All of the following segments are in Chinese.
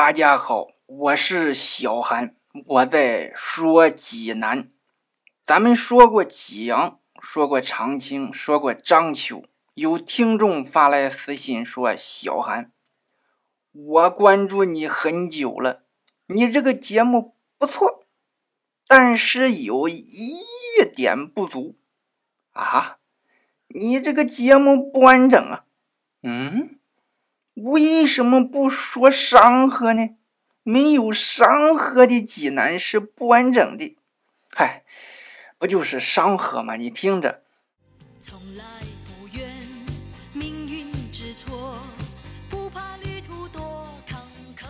大家好，我是小韩，我在说济南。咱们说过济阳，说过长青，说过章丘。有听众发来私信说：“小韩，我关注你很久了，你这个节目不错，但是有一点不足啊，你这个节目不完整啊。”嗯。为什么不说商河呢？没有商河的济南是不完整的。嗨，不就是商河吗？你听着。从来不愿命运之错，不怕旅途多坎坷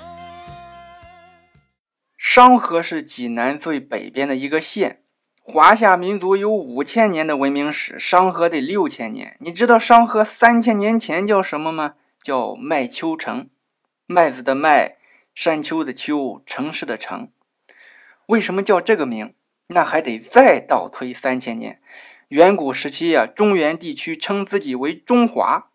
商河是济南最北边的一个县。华夏民族有五千年的文明史，商河得六千年。你知道商河三千年前叫什么吗？叫麦丘城，麦子的麦，山丘的丘，城市的城。为什么叫这个名？那还得再倒推三千年。远古时期啊，中原地区称自己为中华，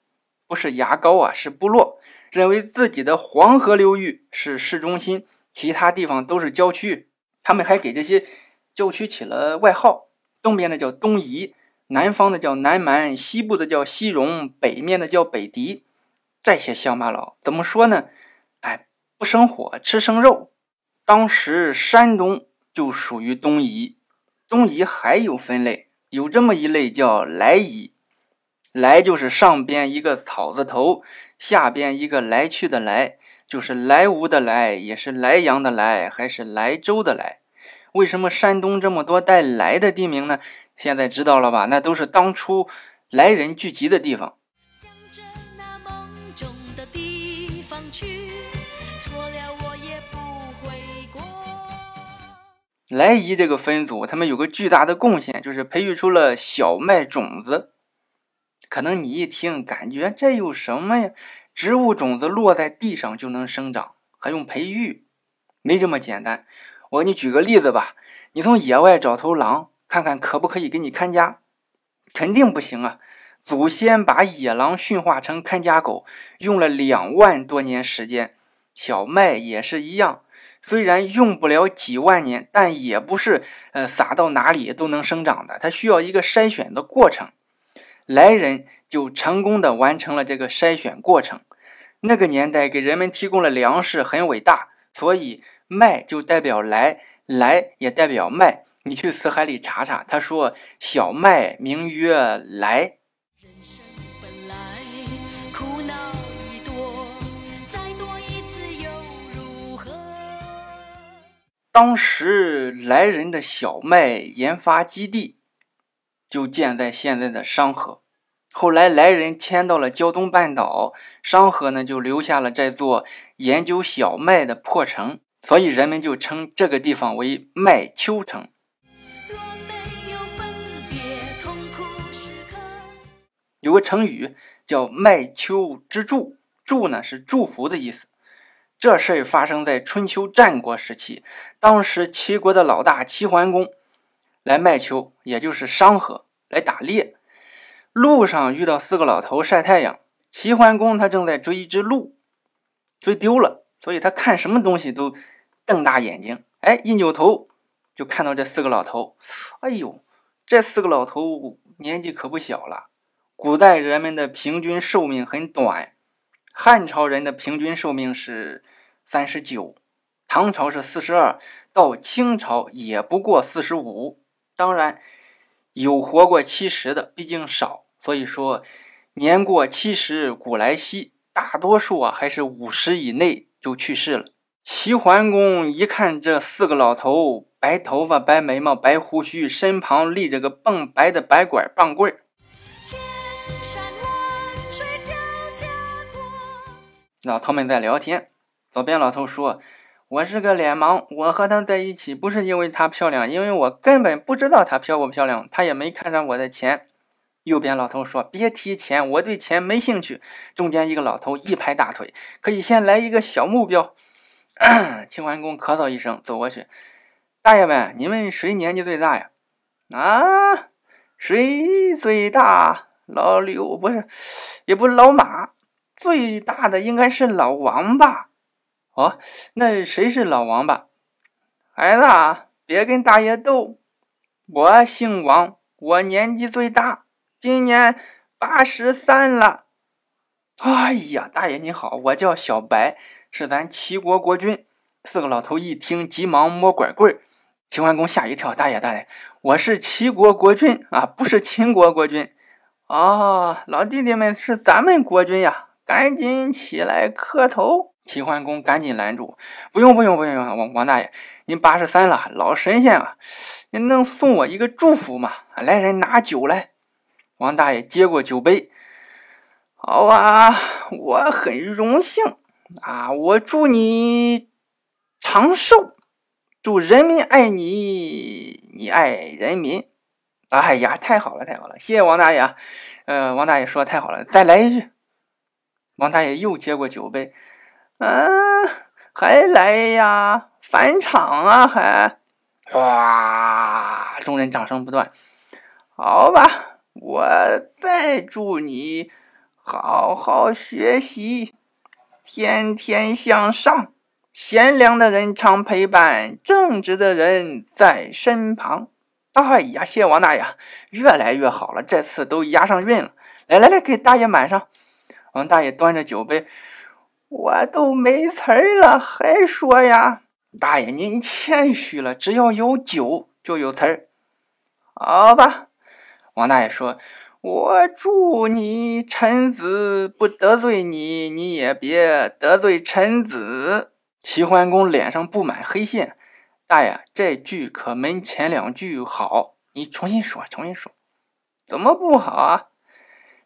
不是牙膏啊，是部落，认为自己的黄河流域是市中心，其他地方都是郊区。他们还给这些郊区起了外号：东边的叫东夷，南方的叫南蛮，西部的叫西戎，北面的叫北狄。这些乡巴佬怎么说呢？哎，不生火，吃生肉。当时山东就属于东夷，东夷还有分类，有这么一类叫来夷。来就是上边一个草字头，下边一个来去的来，就是来无的来，也是莱阳的莱，还是莱州的莱。为什么山东这么多带来的地名呢？现在知道了吧？那都是当初来人聚集的地方。莱夷这个分组，他们有个巨大的贡献，就是培育出了小麦种子。可能你一听，感觉这有什么呀？植物种子落在地上就能生长，还用培育？没这么简单。我给你举个例子吧，你从野外找头狼，看看可不可以给你看家？肯定不行啊！祖先把野狼驯化成看家狗，用了两万多年时间。小麦也是一样。虽然用不了几万年，但也不是呃撒到哪里都能生长的，它需要一个筛选的过程。来人就成功的完成了这个筛选过程。那个年代给人们提供了粮食，很伟大，所以麦就代表来，来也代表麦。你去死海里查查，他说小麦名曰来。当时来人的小麦研发基地就建在现在的商河，后来来人迁到了胶东半岛，商河呢就留下了这座研究小麦的破城，所以人们就称这个地方为麦丘城。有个成语叫“麦丘之祝”，祝呢是祝福的意思。这事儿发生在春秋战国时期，当时齐国的老大齐桓公来麦丘，也就是商河来打猎，路上遇到四个老头晒太阳。齐桓公他正在追一只鹿，追丢了，所以他看什么东西都瞪大眼睛。哎，一扭头就看到这四个老头。哎呦，这四个老头年纪可不小了。古代人们的平均寿命很短。汉朝人的平均寿命是三十九，唐朝是四十二，到清朝也不过四十五。当然有活过七十的，毕竟少。所以说，年过七十古来稀，大多数啊还是五十以内就去世了。齐桓公一看这四个老头，白头发、白眉毛、白胡须，身旁立着个蹦白的白拐棒棍儿。老头们在聊天，左边老头说：“我是个脸盲，我和她在一起不是因为她漂亮，因为我根本不知道她漂不漂亮，她也没看上我的钱。”右边老头说：“别提钱，我对钱没兴趣。”中间一个老头一拍大腿：“可以先来一个小目标。”齐桓公咳嗽一声，走过去：“大爷们，你们谁年纪最大呀？”“啊，谁最大？老刘不是，也不是老马。”最大的应该是老王吧？哦，那谁是老王吧？孩子，别跟大爷斗。我姓王，我年纪最大，今年八十三了。哎呀，大爷您好，我叫小白，是咱齐国国君。四个老头一听，急忙摸拐棍齐桓公吓一跳，大爷大爷，我是齐国国君啊，不是秦国国君。哦，老弟弟们是咱们国君呀，赶紧起来磕头。齐桓公赶紧拦住：“不用，不用，不用，王王大爷，您八十三了，老神仙了，您能送我一个祝福吗？来人，拿酒来。”王大爷接过酒杯：“好啊，我很荣幸啊，我祝你长寿，祝人民爱你，你爱人民。”哎呀，太好了，太好了，谢谢王大爷。呃，王大爷说的太好了，再来一句。王大爷又接过酒杯。嗯，还来呀？返场啊？还？哇！众人掌声不断。好吧，我再祝你好好学习，天天向上，贤良的人常陪伴，正直的人在身旁。哎呀，谢王大爷，越来越好了，这次都押上韵了。来来来，给大爷满上。王大爷端着酒杯。我都没词儿了，还说呀？大爷您谦虚了，只要有酒就有词儿。好吧，王大爷说：“我祝你臣子不得罪你，你也别得罪臣子。”齐桓公脸上布满黑线。大爷，这句可没前两句好，你重新说，重新说。怎么不好啊？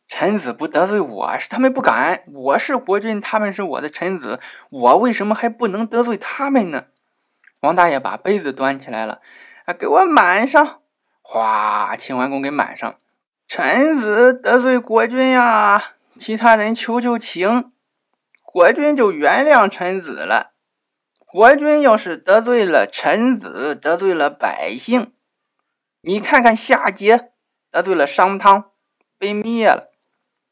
臣子不得罪我是他们不敢，我是国君，他们是我的臣子，我为什么还不能得罪他们呢？王大爷把杯子端起来了，啊，给我满上！哗，秦桓公给满上。臣子得罪国君呀，其他人求求情，国君就原谅臣子了。国君要是得罪了臣子，得罪了百姓，你看看夏桀得罪了商汤，被灭了。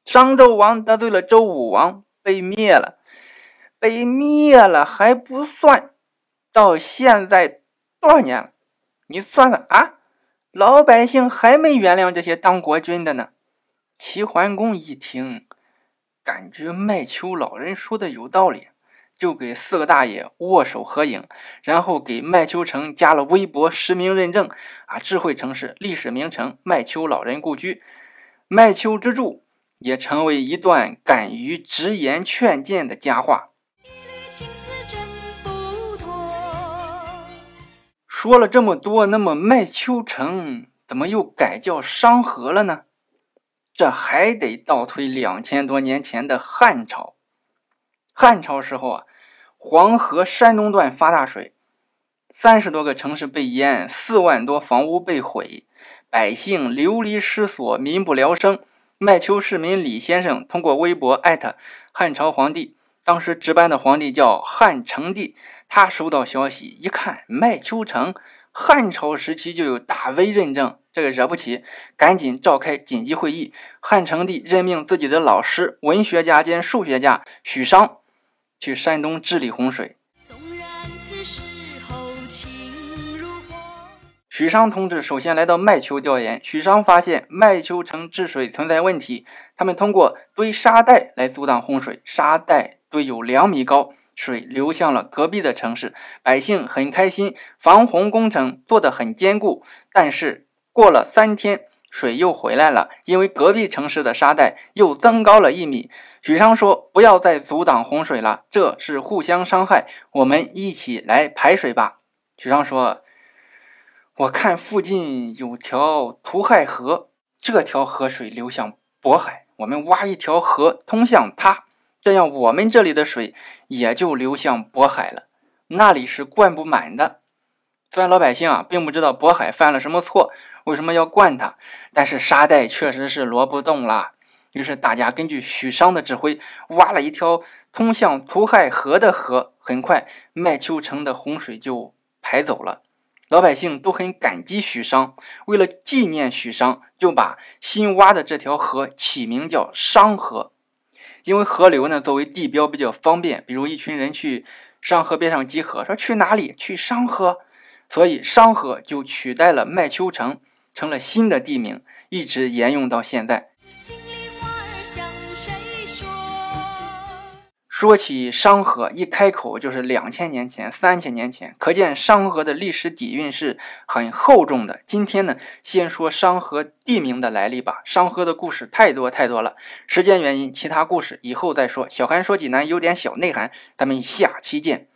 商纣王得罪了周武王，被灭了，被灭了还不算，到现在多少年了？你算算啊！老百姓还没原谅这些当国君的呢。齐桓公一听，感觉麦秋老人说的有道理，就给四个大爷握手合影，然后给麦秋城加了微博实名认证啊！智慧城市、历史名城麦秋老人故居，麦秋之柱。也成为一段敢于直言劝谏的佳话。说了这么多，那么麦秋城怎么又改叫商河了呢？这还得倒推两千多年前的汉朝。汉朝时候啊，黄河山东段发大水，三十多个城市被淹，四万多房屋被毁，百姓流离失所，民不聊生。麦秋市民李先生通过微博艾特汉朝皇帝，当时值班的皇帝叫汉成帝。他收到消息一看，麦秋城汉朝时期就有大 V 认证，这个惹不起，赶紧召开紧急会议。汉成帝任命自己的老师、文学家兼数学家许商去山东治理洪水。许商同志首先来到麦秋调研。许商发现麦秋城治水存在问题，他们通过堆沙袋来阻挡洪水，沙袋堆有两米高，水流向了隔壁的城市，百姓很开心，防洪工程做得很坚固。但是过了三天，水又回来了，因为隔壁城市的沙袋又增高了一米。许商说：“不要再阻挡洪水了，这是互相伤害，我们一起来排水吧。”许商说。我看附近有条涂亥河，这条河水流向渤海，我们挖一条河通向它，这样我们这里的水也就流向渤海了。那里是灌不满的。虽然老百姓啊并不知道渤海犯了什么错，为什么要灌它，但是沙袋确实是挪不动了。于是大家根据许商的指挥，挖了一条通向涂亥河的河。很快，麦秋城的洪水就排走了。老百姓都很感激许商，为了纪念许商，就把新挖的这条河起名叫商河。因为河流呢作为地标比较方便，比如一群人去商河边上集合，说去哪里？去商河。所以商河就取代了麦丘城，成了新的地名，一直沿用到现在。说起商河，一开口就是两千年前、三千年前，可见商河的历史底蕴是很厚重的。今天呢，先说商河地名的来历吧。商河的故事太多太多了，时间原因，其他故事以后再说。小韩说济南有点小内涵，咱们下期见。